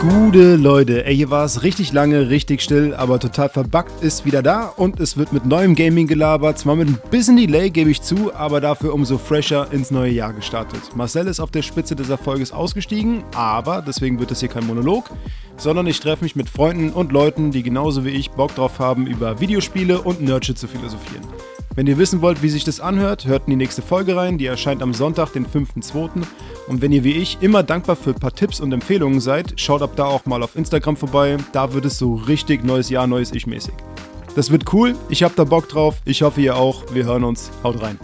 Gute Leute, ey, hier war es richtig lange, richtig still, aber total verbuggt ist wieder da und es wird mit neuem Gaming gelabert. Zwar mit ein bisschen Delay, gebe ich zu, aber dafür umso fresher ins neue Jahr gestartet. Marcel ist auf der Spitze des Erfolges ausgestiegen, aber deswegen wird es hier kein Monolog, sondern ich treffe mich mit Freunden und Leuten, die genauso wie ich Bock drauf haben, über Videospiele und Nerdshit zu philosophieren. Wenn ihr wissen wollt, wie sich das anhört, hört in die nächste Folge rein. Die erscheint am Sonntag, den 5.2. Und wenn ihr wie ich immer dankbar für ein paar Tipps und Empfehlungen seid, schaut ab da auch mal auf Instagram vorbei. Da wird es so richtig neues Jahr, neues Ich mäßig. Das wird cool. Ich hab da Bock drauf. Ich hoffe, ihr auch. Wir hören uns. Haut rein.